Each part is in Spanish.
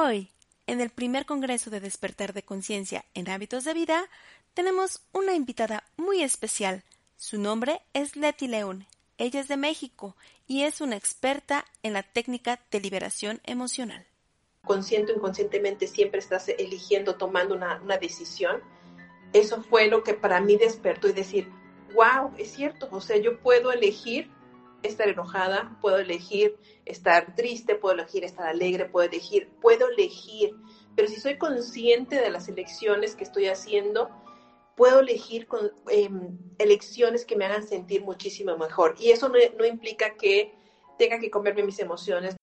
Hoy, en el primer Congreso de Despertar de Conciencia en Hábitos de Vida, tenemos una invitada muy especial. Su nombre es Leti León. Ella es de México y es una experta en la técnica de liberación emocional. Consciente o inconscientemente siempre estás eligiendo, tomando una, una decisión. Eso fue lo que para mí despertó y decir, wow, es cierto, o sea, yo puedo elegir estar enojada, puedo elegir estar triste, puedo elegir estar alegre, puedo elegir, puedo elegir, pero si soy consciente de las elecciones que estoy haciendo, puedo elegir con, em, elecciones que me hagan sentir muchísimo mejor. Y eso no, no implica que tenga que comerme mis emociones.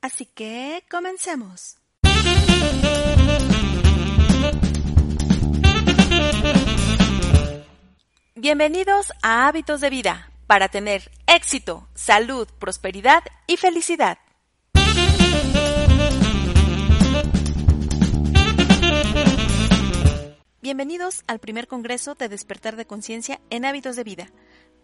Así que comencemos. Bienvenidos a Hábitos de Vida para tener éxito, salud, prosperidad y felicidad. Bienvenidos al primer Congreso de Despertar de Conciencia en Hábitos de Vida.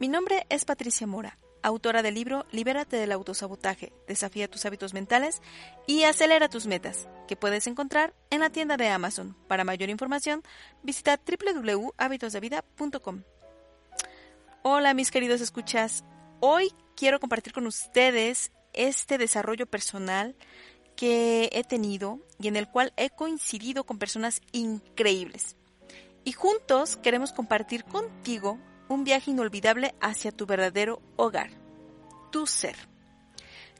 Mi nombre es Patricia Mora, autora del libro Libérate del autosabotaje, desafía tus hábitos mentales y acelera tus metas, que puedes encontrar en la tienda de Amazon. Para mayor información, visita www.habitosdevida.com. Hola mis queridos escuchas, hoy quiero compartir con ustedes este desarrollo personal que he tenido y en el cual he coincidido con personas increíbles. Y juntos queremos compartir contigo un viaje inolvidable hacia tu verdadero hogar, tu ser.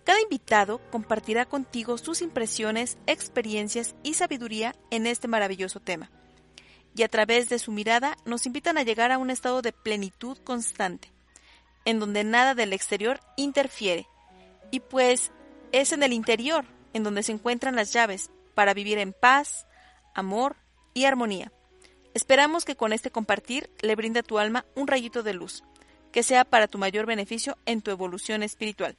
Cada invitado compartirá contigo sus impresiones, experiencias y sabiduría en este maravilloso tema y a través de su mirada nos invitan a llegar a un estado de plenitud constante, en donde nada del exterior interfiere. Y pues es en el interior en donde se encuentran las llaves para vivir en paz, amor y armonía. Esperamos que con este compartir le brinde a tu alma un rayito de luz, que sea para tu mayor beneficio en tu evolución espiritual.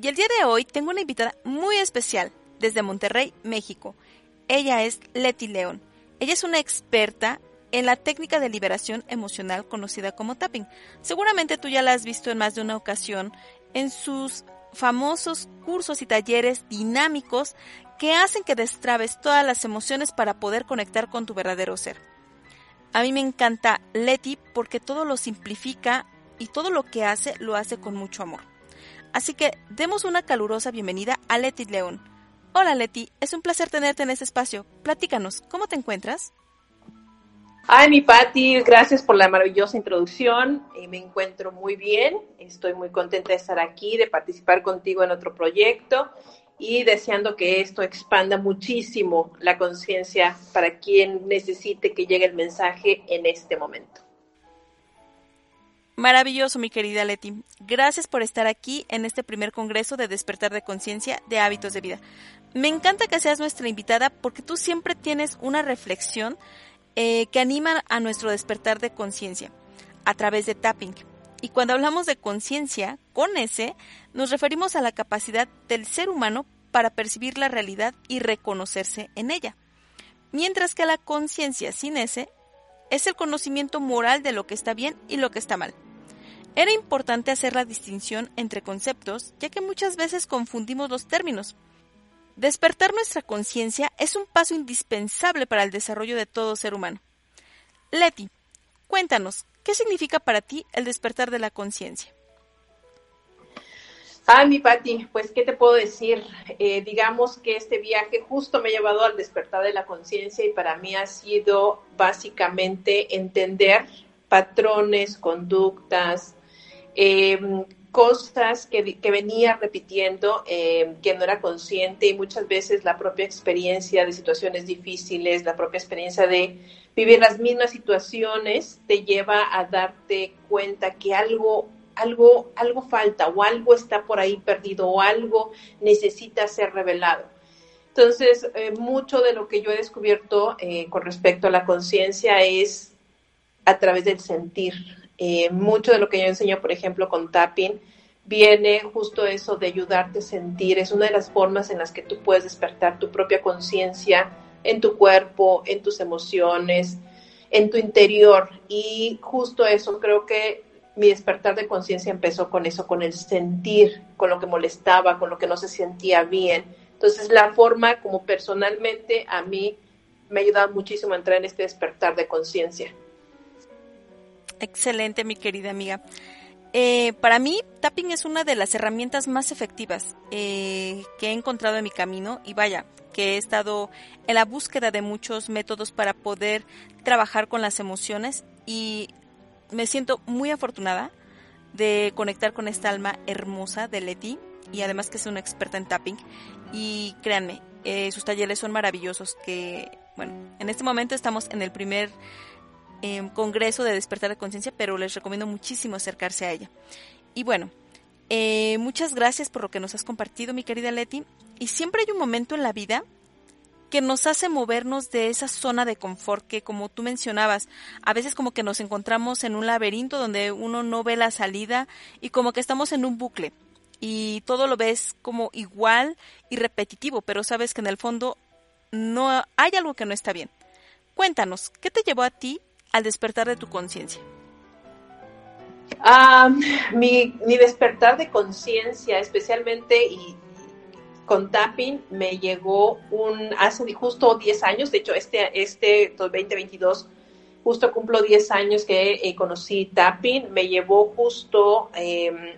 Y el día de hoy tengo una invitada muy especial desde Monterrey, México. Ella es Leti León ella es una experta en la técnica de liberación emocional conocida como tapping. Seguramente tú ya la has visto en más de una ocasión en sus famosos cursos y talleres dinámicos que hacen que destrabes todas las emociones para poder conectar con tu verdadero ser. A mí me encanta Leti porque todo lo simplifica y todo lo que hace lo hace con mucho amor. Así que demos una calurosa bienvenida a Leti León Hola Leti, es un placer tenerte en este espacio. Platícanos, ¿cómo te encuentras? Ay, mi Patti, gracias por la maravillosa introducción. Eh, me encuentro muy bien, estoy muy contenta de estar aquí, de participar contigo en otro proyecto y deseando que esto expanda muchísimo la conciencia para quien necesite que llegue el mensaje en este momento. Maravilloso, mi querida Leti. Gracias por estar aquí en este primer congreso de despertar de conciencia de hábitos de vida. Me encanta que seas nuestra invitada porque tú siempre tienes una reflexión eh, que anima a nuestro despertar de conciencia a través de tapping. Y cuando hablamos de conciencia, con ese, nos referimos a la capacidad del ser humano para percibir la realidad y reconocerse en ella. Mientras que la conciencia sin ese es el conocimiento moral de lo que está bien y lo que está mal. Era importante hacer la distinción entre conceptos, ya que muchas veces confundimos los términos. Despertar nuestra conciencia es un paso indispensable para el desarrollo de todo ser humano. Leti, cuéntanos, ¿qué significa para ti el despertar de la conciencia? Ay, mi Patti, pues, ¿qué te puedo decir? Eh, digamos que este viaje justo me ha llevado al despertar de la conciencia y para mí ha sido básicamente entender patrones, conductas, em, cosas que, venía repitiendo, em, que no era consciente y muchas veces la propia experiencia de situaciones difíciles, la propia experiencia de vivir las mismas situaciones, te lleva a darte cuenta que algo algo, algo falta o algo está por ahí perdido o algo necesita ser revelado. Entonces, eh, mucho de lo que yo he descubierto eh, con respecto a la conciencia es a través del sentir. Eh, mucho de lo que yo enseño, por ejemplo, con tapping, viene justo eso de ayudarte a sentir. Es una de las formas en las que tú puedes despertar tu propia conciencia en tu cuerpo, en tus emociones, en tu interior. Y justo eso creo que mi despertar de conciencia empezó con eso, con el sentir, con lo que molestaba, con lo que no se sentía bien. Entonces, la forma como personalmente a mí me ha ayudado muchísimo a entrar en este despertar de conciencia. Excelente, mi querida amiga. Eh, para mí, tapping es una de las herramientas más efectivas eh, que he encontrado en mi camino y vaya, que he estado en la búsqueda de muchos métodos para poder trabajar con las emociones y me siento muy afortunada de conectar con esta alma hermosa de Leti y además que es una experta en tapping y créanme, eh, sus talleres son maravillosos que, bueno, en este momento estamos en el primer eh, congreso de despertar de conciencia, pero les recomiendo muchísimo acercarse a ella. Y bueno, eh, muchas gracias por lo que nos has compartido, mi querida Leti. Y siempre hay un momento en la vida que nos hace movernos de esa zona de confort que, como tú mencionabas, a veces como que nos encontramos en un laberinto donde uno no ve la salida y como que estamos en un bucle y todo lo ves como igual y repetitivo, pero sabes que en el fondo no hay algo que no está bien. Cuéntanos, ¿qué te llevó a ti al despertar de tu conciencia? Ah, mi, despertar de conciencia, especialmente y, con tapping me llegó un hace justo 10 años, de hecho este, este 2022 justo cumplo 10 años que eh, conocí tapping, me llevó justo eh,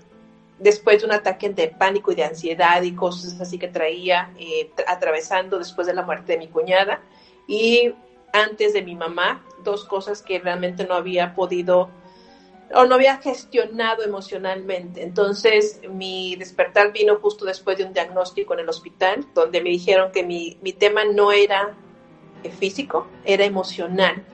después de un ataque de pánico y de ansiedad y cosas así que traía eh, atravesando después de la muerte de mi cuñada y antes de mi mamá, dos cosas que realmente no había podido o no había gestionado emocionalmente. Entonces, mi despertar vino justo después de un diagnóstico en el hospital, donde me dijeron que mi, mi tema no era físico, era emocional.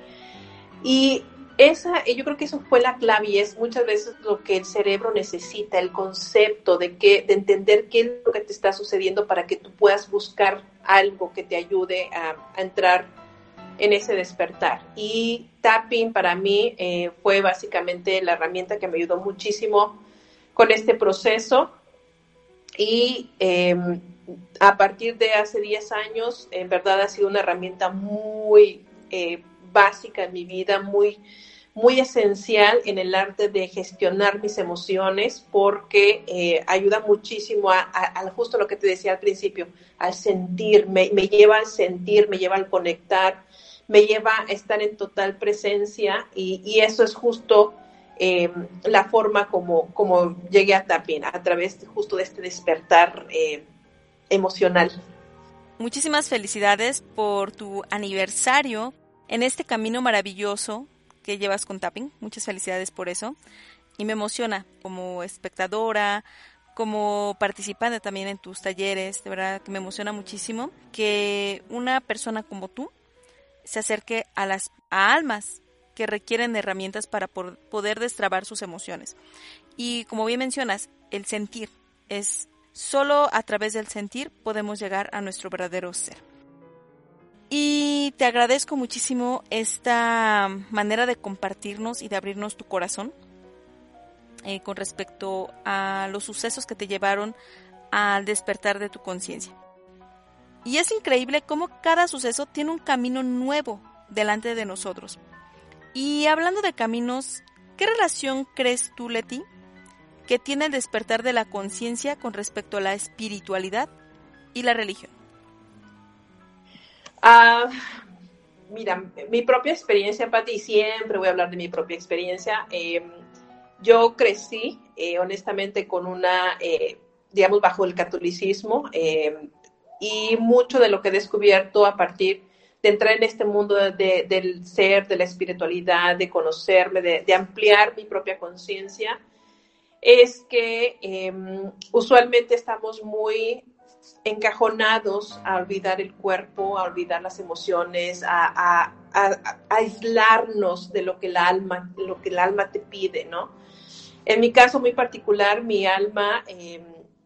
Y esa, yo creo que eso fue la clave y es muchas veces lo que el cerebro necesita, el concepto de, que, de entender qué es lo que te está sucediendo para que tú puedas buscar algo que te ayude a, a entrar en ese despertar. Y tapping para mí eh, fue básicamente la herramienta que me ayudó muchísimo con este proceso. Y em, a partir de hace 10 años, en verdad ha sido una herramienta muy eh, básica en mi vida, muy, muy esencial en el arte de gestionar mis emociones porque eh, ayuda muchísimo a, justo lo que te decía al principio, al sentir, me, me lleva al sentir, me lleva al conectar, me lleva a estar en total presencia y, eso es justo eh, la forma como, como llegué a Tapin, a través justo de este despertar eh, emocional. Muchísimas felicidades por tu aniversario en este camino maravilloso que llevas con Tapping. Muchas felicidades por eso. Y me emociona como espectadora, como participante también en tus talleres. De verdad que me emociona muchísimo que una persona como tú se acerque a las almas que requieren herramientas para poder destrabar sus emociones. Y como bien mencionas, el sentir es solo a través del sentir podemos llegar a nuestro verdadero ser. Y te agradezco muchísimo esta manera de compartirnos y de abrirnos tu corazón eh, con respecto a los sucesos que te llevaron al despertar de tu conciencia. Y es increíble cómo cada suceso tiene un camino nuevo delante de nosotros. Y hablando de caminos, ¿qué relación crees tú, Leti, que tiene el despertar de la conciencia con respecto a la espiritualidad y la religión? Ah, mira, mi propia experiencia, Pati, siempre voy a hablar de mi propia experiencia. Em, yo crecí, eh, honestamente, con una, eh, digamos, bajo el catolicismo. Em, y mucho de lo que he descubierto a partir de entrar en este mundo del ser, de la espiritualidad, de conocerme, de, ampliar mi propia conciencia, es que em, usualmente estamos muy encajonados a olvidar el cuerpo, a olvidar las emociones, a, aislarnos de lo que el alma, lo que el alma te pide, ¿no? En mi caso muy particular, mi alma eh,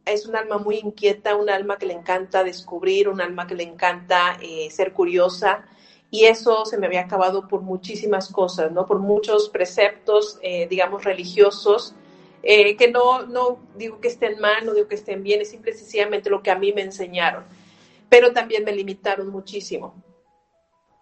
es un alma muy inquieta, un alma que le encanta descubrir, un alma que le encanta eh, ser curiosa. Y eso se me había acabado por muchísimas cosas, ¿no? Por muchos preceptos, eh, digamos, religiosos, eh, que no, no digo que estén mal, no digo que estén bien, es simple lo que a mí me enseñaron. Pero también me limitaron muchísimo.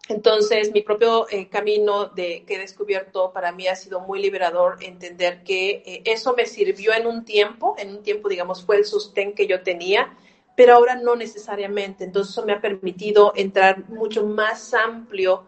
Entonces, mi propio eh, camino de, que he descubierto para mí ha sido muy liberador entender que eh, eso me sirvió en un tiempo, en un tiempo, digamos, fue el sostén que yo tenía, pero ahora no necesariamente. Entonces eso me ha permitido entrar mucho más amplio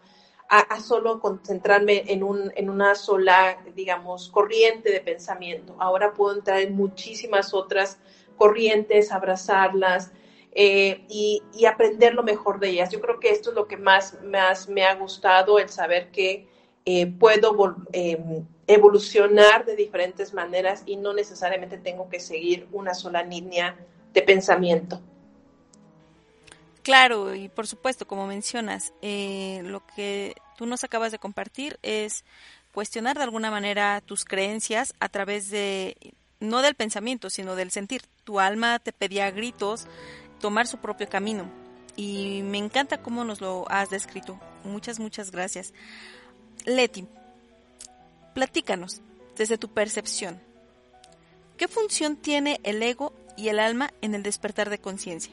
a, solo concentrarme en, un, en una sola, digamos, corriente de pensamiento. Ahora puedo entrar en muchísimas otras corrientes, abrazarlas eh, y, aprender lo mejor de ellas. Yo creo que esto es lo que más, más me ha gustado, el saber que eh, puedo eh, evolucionar de diferentes maneras y no necesariamente tengo que seguir una sola línea de pensamiento. Claro, y por supuesto, como mencionas, eh, lo que tú nos acabas de compartir es cuestionar de alguna manera tus creencias a través de, no del pensamiento, sino del sentir. Tu alma te pedía gritos tomar su propio camino. Y me encanta cómo nos lo has descrito. Muchas, muchas gracias. Leti, platícanos, desde tu percepción, ¿qué función tiene el ego y el alma en el despertar de conciencia?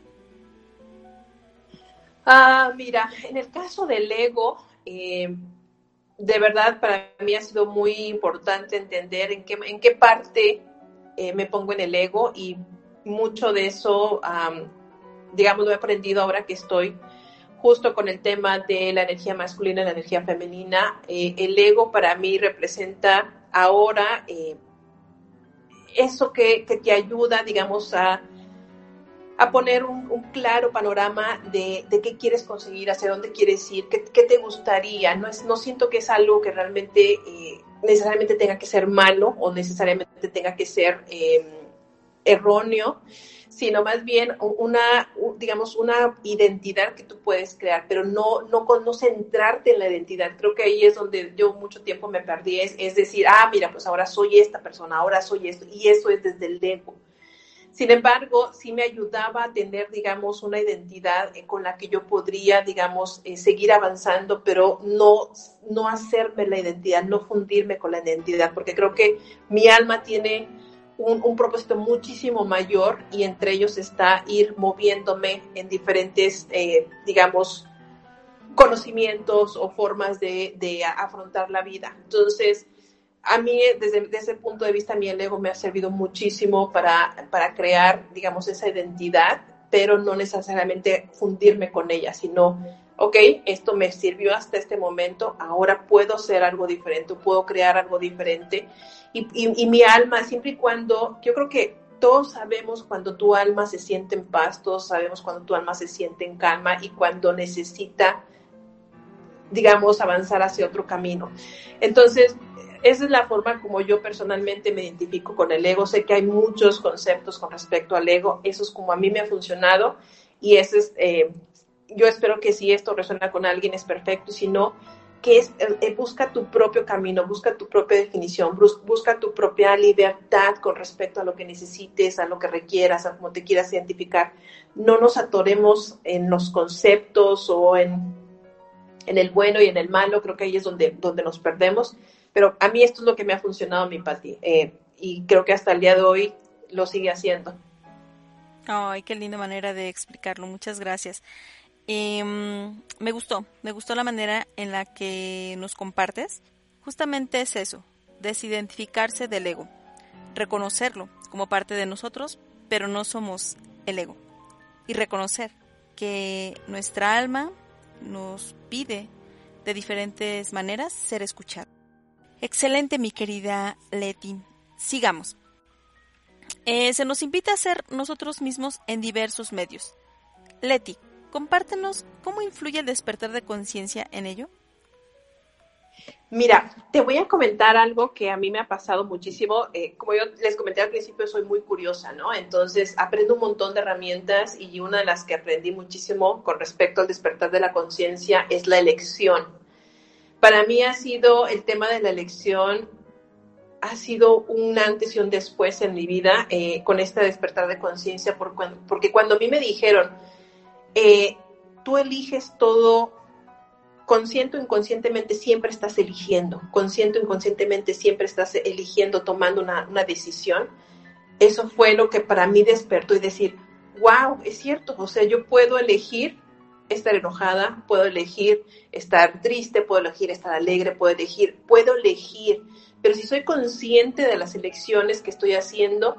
Ah, mira, en el caso del ego, eh, de verdad para mí ha sido muy importante entender en qué, en qué parte eh, me pongo en el ego y mucho de eso, digamos, lo he aprendido ahora que estoy justo con el tema de la energía masculina y la energía femenina. Eh, el ego para mí representa ahora eso que, que, te ayuda, digamos, a a poner un, claro panorama de, qué quieres conseguir, hacia dónde quieres ir, qué, te gustaría. No, es, no siento que es algo que realmente eh, necesariamente tenga que ser malo o necesariamente tenga que ser erróneo, sino más bien una, digamos, una identidad que tú puedes crear, pero no, no, no centrarte en la identidad. Creo que ahí es donde yo mucho tiempo me perdí, es, es decir, ah, mira, pues ahora soy esta persona, ahora soy esto, y eso es desde el ego. Sin embargo, sí me ayudaba a tener, digamos, una identidad eh, con la que yo podría, digamos, eh, seguir avanzando, pero no, no hacerme la identidad, no fundirme con la identidad, porque creo que mi alma tiene un, propósito muchísimo mayor y entre ellos está ir moviéndome en diferentes, eh, digamos, conocimientos o formas de, de afrontar la vida. Entonces, a mí, desde, ese punto de vista, mi ego me ha servido muchísimo para, para crear, digamos, esa identidad, pero no necesariamente fundirme con ella, sino, ok, esto me sirvió hasta este momento, ahora puedo ser algo diferente, puedo crear algo diferente. Y, y, mi alma, siempre y cuando, yo creo que todos sabemos cuando tu alma se siente en paz, todos sabemos cuando tu alma se siente en calma y cuando necesita, digamos, avanzar hacia otro camino. Entonces, esa es la forma como yo personalmente me identifico con el ego. Sé que hay muchos conceptos con respecto al ego. Eso es como a mí me ha funcionado y ese es, eh, yo espero que si esto resuena con alguien es perfecto. Si no, que es, eh, busca tu propio camino, busca tu propia definición, busca tu propia libertad con respecto a lo que necesites, a lo que requieras, a cómo te quieras identificar. No nos atoremos en los conceptos o en, en el bueno y en el malo. Creo que ahí es donde, donde nos perdemos pero a mí esto es lo que me ha funcionado, mi Pati. Eh, y creo que hasta el día de hoy lo sigue haciendo. Ay, qué linda manera de explicarlo. Muchas gracias. Em, me gustó, me gustó la manera en la que nos compartes. Justamente es eso, desidentificarse del ego, reconocerlo como parte de nosotros, pero no somos el ego. Y reconocer que nuestra alma nos pide de diferentes maneras ser escuchada. Excelente, mi querida Leti. Sigamos. Eh, se nos invita a ser nosotros mismos en diversos medios. Leti, compártenos cómo influye el despertar de conciencia en ello. Mira, te voy a comentar algo que a mí me ha pasado muchísimo. Eh, como yo les comenté al principio, soy muy curiosa, ¿no? Entonces aprendo un montón de herramientas y una de las que aprendí muchísimo con respecto al despertar de la conciencia es la elección para mí ha sido el tema de la elección, ha sido un antes y un después en mi vida eh, con este despertar de conciencia, porque cuando a mí me dijeron, eh, tú eliges todo, consciente o inconscientemente siempre estás eligiendo, consciente o inconscientemente siempre estás eligiendo, tomando una, una decisión, eso fue lo que para mí despertó y decir, wow, es cierto, o sea, yo puedo elegir estar enojada, puedo elegir estar triste, puedo elegir estar alegre, puedo elegir, puedo elegir, pero si soy consciente de las elecciones que estoy haciendo,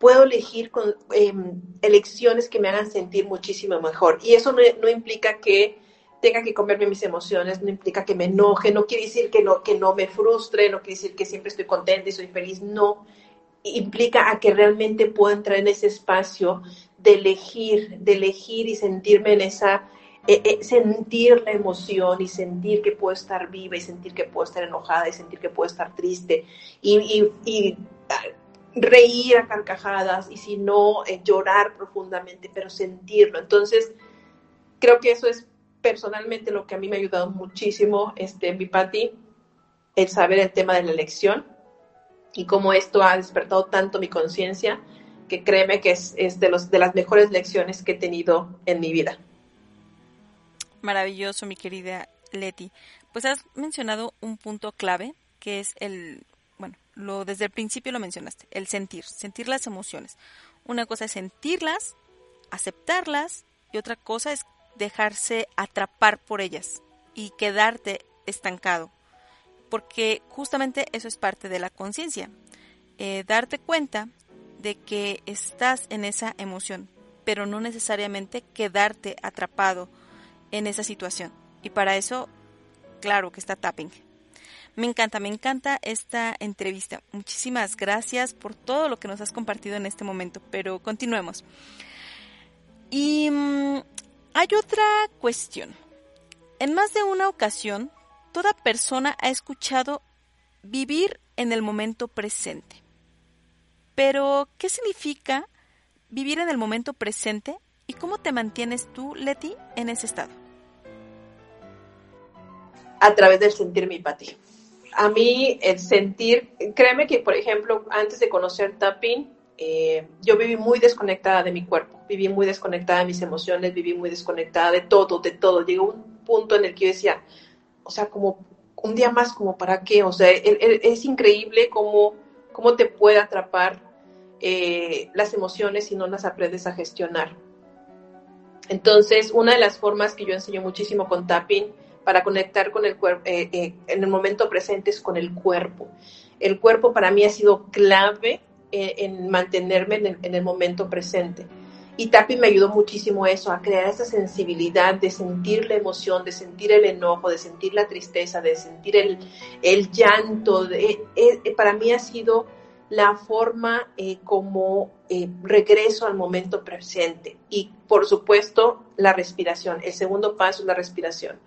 puedo elegir con, em, elecciones que me hagan sentir muchísimo mejor. Y eso no, implica que tenga que comerme mis emociones, no implica que me enoje, no quiere decir que no, que no me frustre, no quiere decir que siempre estoy contenta y soy feliz, no. Implica a que realmente puedo entrar en ese espacio de elegir, de elegir y sentirme en esa, eh, eh, sentir la emoción y sentir que puedo estar viva y sentir que puedo estar enojada y sentir que puedo estar triste y, reír a carcajadas y si no, eh, llorar profundamente, pero sentirlo. Entonces, creo que eso es personalmente lo que a mí me ha ayudado muchísimo, este, mi Patti, el saber el tema de la elección y cómo esto ha despertado tanto mi conciencia que créeme que es, de, los, de las mejores lecciones que he tenido en mi vida. Maravilloso, mi querida Leti. Pues has mencionado un punto clave, que es el, lo desde el principio lo mencionaste, el sentir, sentir las emociones. Una cosa es sentirlas, aceptarlas, y otra cosa es dejarse atrapar por ellas y quedarte estancado. Porque justamente eso es parte de la conciencia. Eh, darte cuenta de que estás en esa emoción, pero no necesariamente quedarte atrapado en esa situación. Y para eso, claro que está tapping. Me encanta, me encanta esta entrevista. Muchísimas gracias por todo lo que nos has compartido en este momento, pero continuemos. Y mm, hay otra cuestión. En más de una ocasión, toda persona ha escuchado vivir en el momento presente. Pero, ¿qué significa vivir en el momento presente y cómo te mantienes tú, Leti, en ese estado? A través del sentir mi ti. A mí el sentir, créeme que, por ejemplo, antes de conocer tapping, eh, yo viví muy desconectada de mi cuerpo, viví muy desconectada de mis emociones, viví muy desconectada de todo, de todo. Llegó un punto en el que yo decía, o sea, como un día más, como para qué, o sea, es increíble cómo, cómo te puede atrapar eh, las emociones si no las aprendes a gestionar. Entonces, una de las formas que yo enseño muchísimo con tapping para conectar con el cuerpo eh, eh, en el momento presente es con el cuerpo. El cuerpo para mí ha sido clave en mantenerme en el, momento presente. Y tapping me ayudó muchísimo eso, a crear esa sensibilidad de sentir la emoción, de sentir el enojo, de sentir la tristeza, de sentir el, el llanto. De, para mí ha sido la forma eh, como eh, regreso al momento presente y por supuesto la respiración. El segundo paso es la respiración.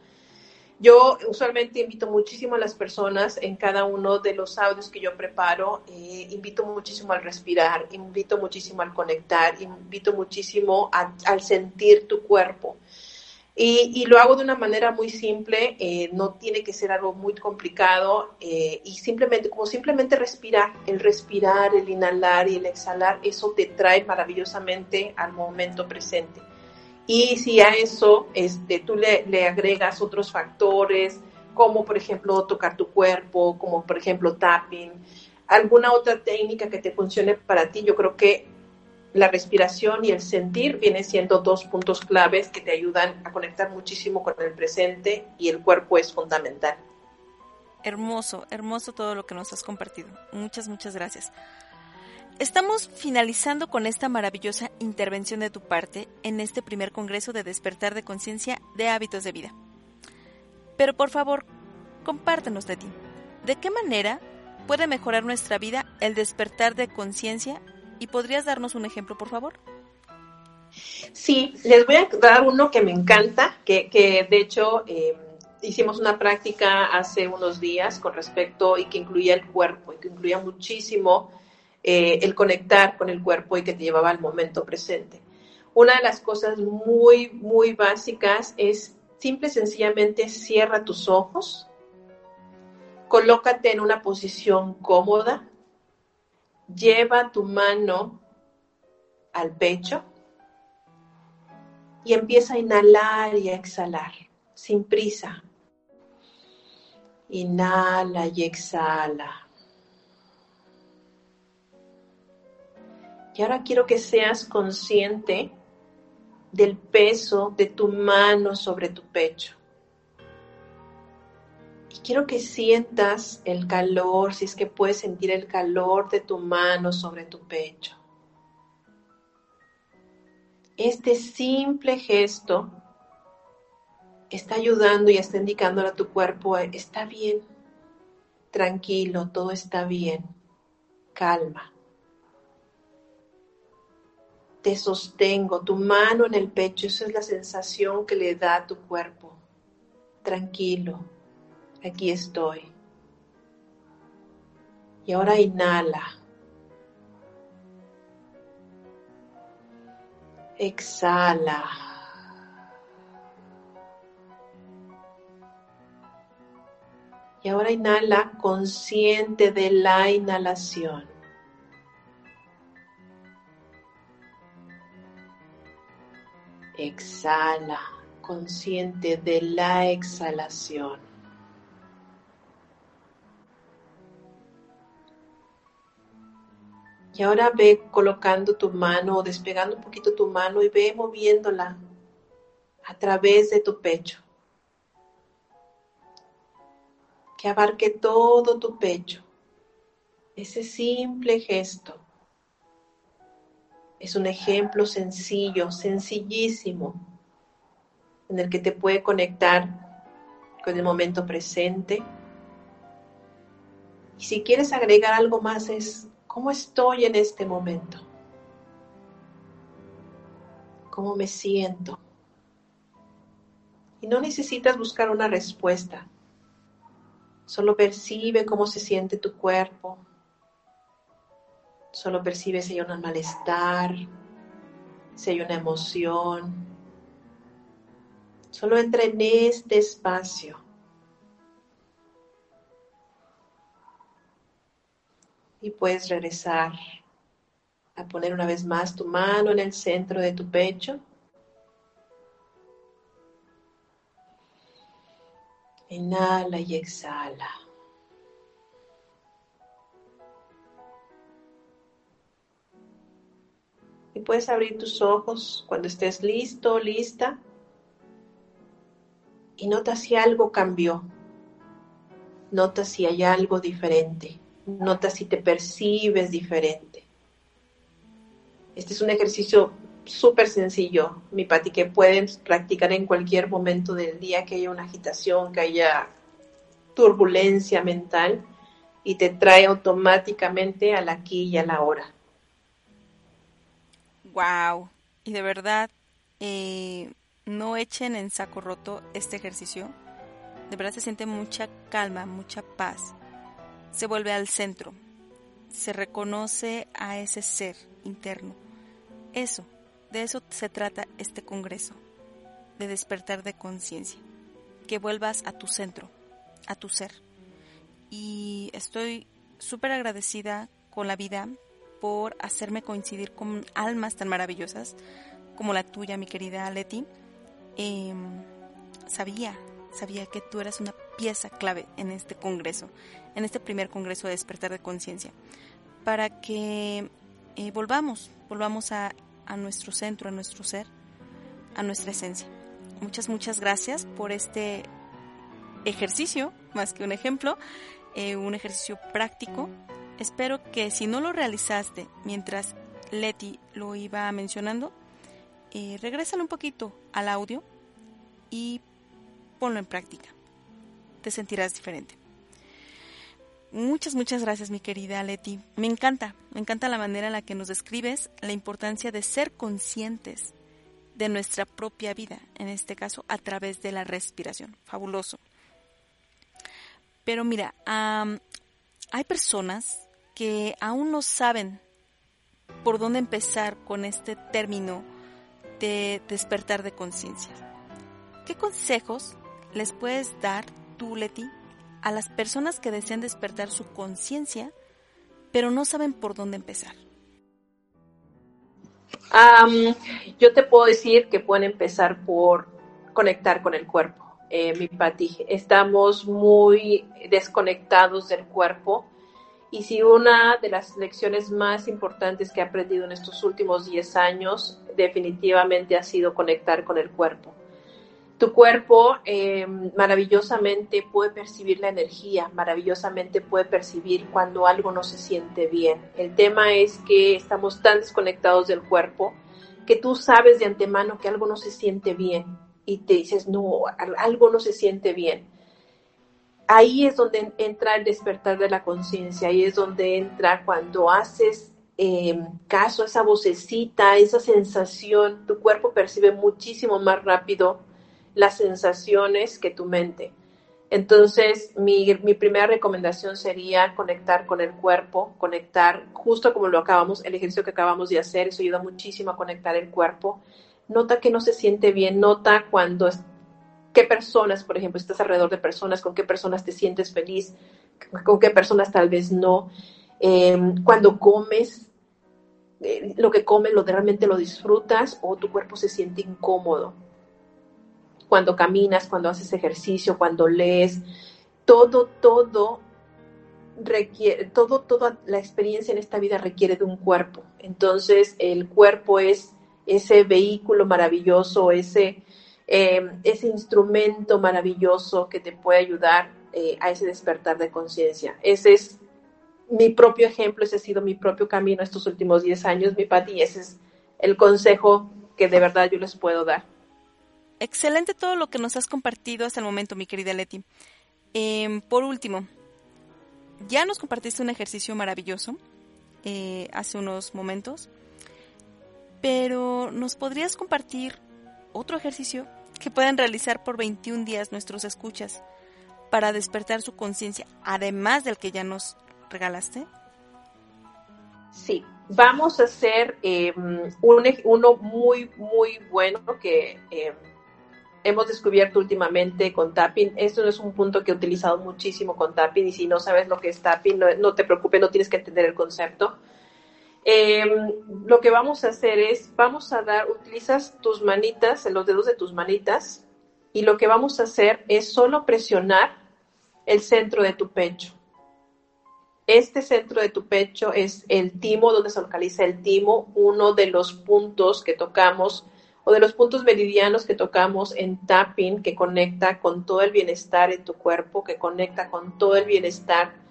Yo usualmente invito muchísimo a las personas en cada uno de los audios que yo preparo, eh, invito muchísimo al respirar, invito muchísimo al conectar, invito muchísimo al sentir tu cuerpo. Y, lo hago de una manera muy simple, eh, no tiene que ser algo muy complicado eh, y simplemente, como simplemente respirar, el respirar, el inhalar y el exhalar, eso te trae maravillosamente al momento presente. Y si a eso este, tú le, le agregas otros factores, como por ejemplo tocar tu cuerpo, como por ejemplo tapping, alguna otra técnica que te funcione para ti, yo creo que la respiración y el sentir vienen siendo dos puntos claves que te ayudan a conectar muchísimo con el presente y el cuerpo es fundamental. Hermoso, hermoso todo lo que nos has compartido. Muchas, muchas gracias. Estamos finalizando con esta maravillosa intervención de tu parte en este primer Congreso de Despertar de Conciencia de Hábitos de Vida. Pero por favor, compártenos de ti. ¿De qué manera puede mejorar nuestra vida el despertar de conciencia ¿Y podrías darnos un ejemplo, por favor? Sí, les voy a dar uno que me encanta, que, de hecho em, hicimos una práctica hace unos días con respecto y que incluía el cuerpo y que incluía muchísimo eh, el conectar con el cuerpo y que te llevaba al momento presente. Una de las cosas muy, muy básicas es simple y sencillamente cierra tus ojos, colócate en una posición cómoda, lleva tu mano al pecho y empieza a inhalar y a exhalar sin prisa. Inhala y exhala. Y ahora quiero que seas consciente del peso de tu mano sobre tu pecho quiero que sientas el calor, si es que puedes sentir el calor de tu mano sobre tu pecho. Este simple gesto está ayudando y está indicándole a tu cuerpo, está bien, tranquilo, todo está bien, calma. Te sostengo, tu mano en el pecho, esa es la sensación que le da a tu cuerpo. Tranquilo, aquí estoy. Y ahora inhala. Exhala. Y ahora inhala consciente de la inhalación. Exhala consciente de la exhalación. Y ahora ve colocando tu mano o despegando un poquito tu mano y ve moviéndola a través de tu pecho. Que abarque todo tu pecho. Ese simple gesto es un ejemplo sencillo, sencillísimo, en el que te puede conectar con el momento presente. Y si quieres agregar algo más es ¿Cómo estoy en este momento? ¿Cómo me siento? Y no necesitas buscar una respuesta. Solo percibe cómo se siente tu cuerpo. Solo percibe si hay un malestar, si hay una emoción. Solo entra en este espacio y puedes regresar a poner una vez más tu mano en el centro de tu pecho. Inhala y exhala. Y puedes abrir tus ojos cuando estés listo, lista. Y nota si algo cambió. Nota si hay algo diferente. Nota si te percibes diferente. Este es un ejercicio súper sencillo, mi Pati, que pueden practicar en cualquier momento del día que haya una agitación, que haya turbulencia mental y te trae automáticamente al aquí y a la hora. Wow. Y de verdad, eh, no echen en saco roto este ejercicio. De verdad se siente mucha calma, mucha paz se vuelve al centro, se reconoce a ese ser interno. Eso, de eso se trata este Congreso, de despertar de conciencia, que vuelvas a tu centro, a tu ser. Y estoy súper agradecida con la vida por hacerme coincidir con almas tan maravillosas como la tuya, mi querida Leti. Em, sabía, sabía que tú eras una pieza clave en este congreso, en este primer congreso de despertar de conciencia, para que eh, volvamos, volvamos a, nuestro centro, a nuestro ser, a nuestra esencia. Muchas, muchas gracias por este ejercicio, más que un ejemplo, eh, un ejercicio práctico. Espero que si no lo realizaste mientras Leti lo iba mencionando, eh, regrésalo un poquito al audio y ponlo en práctica. Te sentirás diferente. Muchas, muchas gracias, mi querida Leti. Me encanta, me encanta la manera en la que nos describes la importancia de ser conscientes de nuestra propia vida, en este caso a través de la respiración. Fabuloso. Pero mira, hay personas que aún no saben por dónde empezar con este término de despertar de conciencia. ¿Qué consejos les puedes dar tú, Leti, a las personas que desean despertar su conciencia, pero no saben por dónde empezar? yo te puedo decir que pueden empezar por conectar con el cuerpo. Eh, mi Pati, estamos muy desconectados del cuerpo y si una de las lecciones más importantes que he aprendido en estos últimos 10 años definitivamente ha sido conectar con el cuerpo. Tu cuerpo eh, maravillosamente puede percibir la energía, maravillosamente puede percibir cuando algo no se siente bien. El tema es que estamos tan desconectados del cuerpo que tú sabes de antemano que algo no se siente bien y te dices, no, algo no se siente bien. Ahí es donde entra el despertar de la conciencia, ahí es donde entra cuando haces em, caso a esa vocecita, esa sensación, tu cuerpo percibe muchísimo más rápido las sensaciones que tu mente. Entonces, mi, mi, primera recomendación sería conectar con el cuerpo, conectar, justo como lo acabamos, el ejercicio que acabamos de hacer, eso ayuda muchísimo a conectar el cuerpo. Nota que no se siente bien, nota cuando, qué personas, por ejemplo, estás alrededor de personas, con qué personas te sientes feliz, con qué personas tal vez no. Em, cuando comes, eh, lo que comes, lo realmente lo disfrutas o tu cuerpo se siente incómodo cuando caminas, cuando haces ejercicio, cuando lees, todo, todo requiere, todo, toda la experiencia en esta vida requiere de un cuerpo. Entonces, el cuerpo es ese vehículo maravilloso, ese, em, ese instrumento maravilloso que te puede ayudar eh, a ese despertar de conciencia. Ese es mi propio ejemplo, ese ha sido mi propio camino estos últimos 10 años, mi Pati, ese es el consejo que de verdad yo les puedo dar. Excelente todo lo que nos has compartido hasta el momento, mi querida Leti. Em, por último, ya nos compartiste un ejercicio maravilloso eh, hace unos momentos, pero ¿nos podrías compartir otro ejercicio que puedan realizar por 21 días nuestros escuchas para despertar su conciencia, además del que ya nos regalaste? Sí, vamos a hacer em, uno muy, muy bueno que em, hemos descubierto últimamente con tapping, esto no es un punto que he utilizado muchísimo con tapping y si no sabes lo que es tapping, no, te preocupes, no tienes que entender el concepto. Em, lo que vamos a hacer es, vamos a dar, utilizas tus manitas, los dedos de tus manitas y lo que vamos a hacer es solo presionar el centro de tu pecho. Este centro de tu pecho es el timo, donde se localiza el timo, uno de los puntos que tocamos o de los puntos meridianos que tocamos en tapping, que conecta con todo el bienestar en tu cuerpo, que conecta con todo el bienestar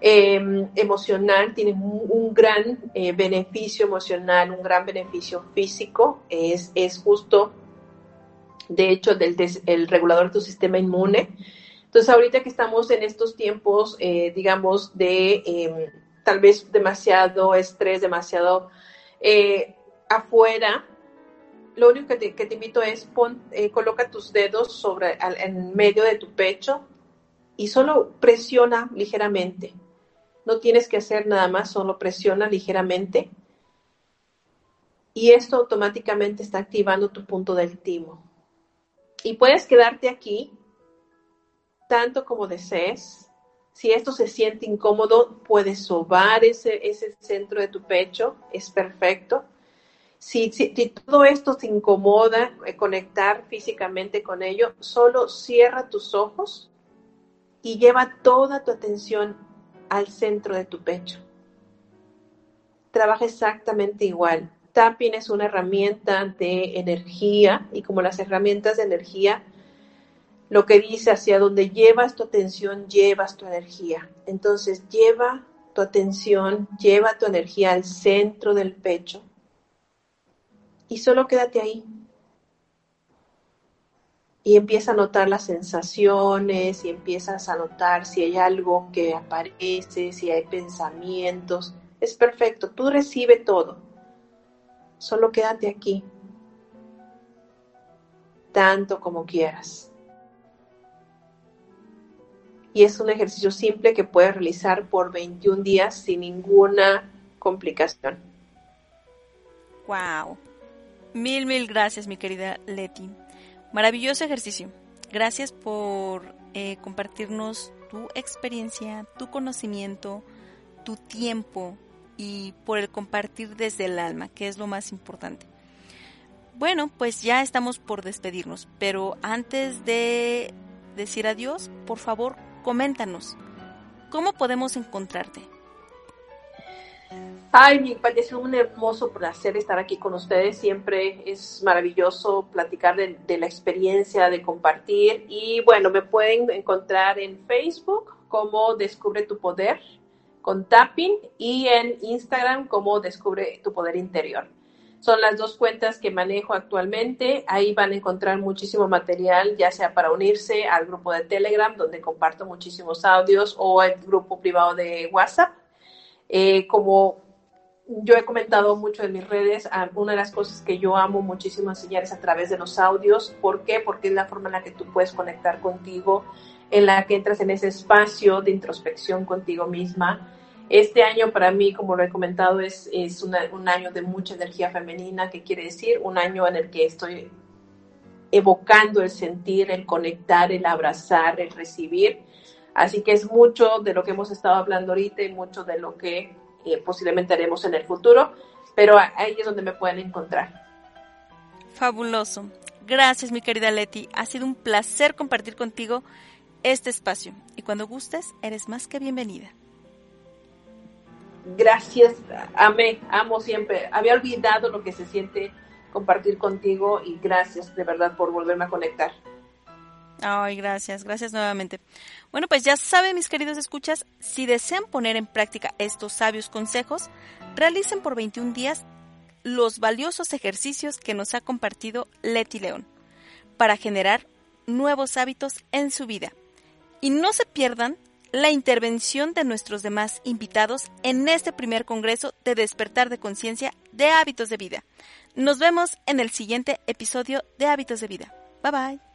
em, emocional, tiene un, gran eh, beneficio emocional, un gran beneficio físico, es, es justo, de hecho, del, el regulador de tu sistema inmune. Entonces, ahorita que estamos en estos tiempos, eh, digamos, de em, tal vez demasiado estrés, demasiado eh, afuera, lo único que te, invito es pon, eh, coloca tus dedos sobre en medio de tu pecho y solo presiona ligeramente. No tienes que hacer nada más, solo presiona ligeramente. Y esto automáticamente está activando tu punto del timo. Y puedes quedarte aquí tanto como desees. Si esto se siente incómodo, puedes sobar ese, ese centro de tu pecho, es perfecto si, todo esto te incomoda, eh, conectar físicamente con ello, solo cierra tus ojos y lleva toda tu atención al centro de tu pecho. Trabaja exactamente igual. Tapping es una herramienta de energía y como las herramientas de energía, lo que dice hacia donde llevas tu atención, llevas tu energía. Entonces lleva tu atención, lleva tu energía al centro del pecho y solo quédate ahí. Y empieza a notar las sensaciones y empiezas a notar si hay algo que aparece, si hay pensamientos. Es perfecto, tú recibe todo. Solo quédate aquí, tanto como quieras. Y es un ejercicio simple que puedes realizar por 21 días sin ninguna complicación. Wow. Mil, mil gracias, mi querida Leti. Maravilloso ejercicio. Gracias por eh, compartirnos tu experiencia, tu conocimiento, tu tiempo y por el compartir desde el alma, que es lo más importante. Bueno, pues ya estamos por despedirnos, pero antes de decir adiós, por favor, coméntanos, ¿cómo podemos encontrarte? Ay, me parece un hermoso placer estar aquí con ustedes. Siempre es maravilloso platicar de, la experiencia, de compartir. Y bueno, me pueden encontrar en Facebook como Descubre tu Poder con Tapping y en Instagram como Descubre tu Poder Interior. Son las dos cuentas que manejo actualmente. Ahí van a encontrar muchísimo material, ya sea para unirse al grupo de Telegram, donde comparto muchísimos audios, o el grupo privado de WhatsApp. Eh, como yo he comentado mucho en mis redes, una de las cosas que yo amo muchísimo enseñar es a través de los audios. ¿Por qué? Porque es la forma en la que tú puedes conectar contigo, en la que entras en ese espacio de introspección contigo misma. Este año para mí, como lo he comentado, es, es un año de mucha energía femenina, que quiere decir un año en el que estoy evocando el sentir, el conectar, el abrazar, el recibir. Así que es mucho de lo que hemos estado hablando ahorita y mucho de lo que eh, posiblemente haremos en el futuro, pero ahí es donde me pueden encontrar. Fabuloso. Gracias, mi querida Leti. Ha sido un placer compartir contigo este espacio y cuando gustes, eres más que bienvenida. Gracias, amé, amo siempre. Había olvidado lo que se siente compartir contigo y gracias de verdad por volverme a conectar. Ay, gracias, gracias nuevamente. Bueno, pues ya saben, mis queridos escuchas, si desean poner en práctica estos sabios consejos, realicen por 21 días los valiosos ejercicios que nos ha compartido Leti León para generar nuevos hábitos en su vida. Y no se pierdan la intervención de nuestros demás invitados en este primer Congreso de Despertar de Conciencia de Hábitos de Vida. Nos vemos en el siguiente episodio de Hábitos de Vida. Bye bye.